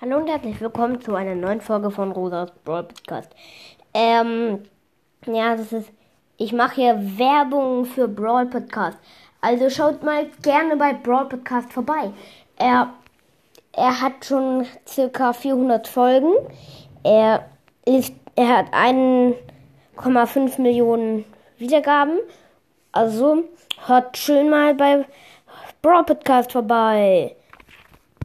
Hallo und herzlich willkommen zu einer neuen Folge von Rosas Brawl Podcast. Ähm, ja, das ist, ich mache hier Werbung für Brawl Podcast. Also schaut mal gerne bei Brawl Podcast vorbei. Er, er hat schon circa 400 Folgen. Er ist, er hat 1,5 Millionen Wiedergaben. Also hört schön mal bei Brawl Podcast vorbei.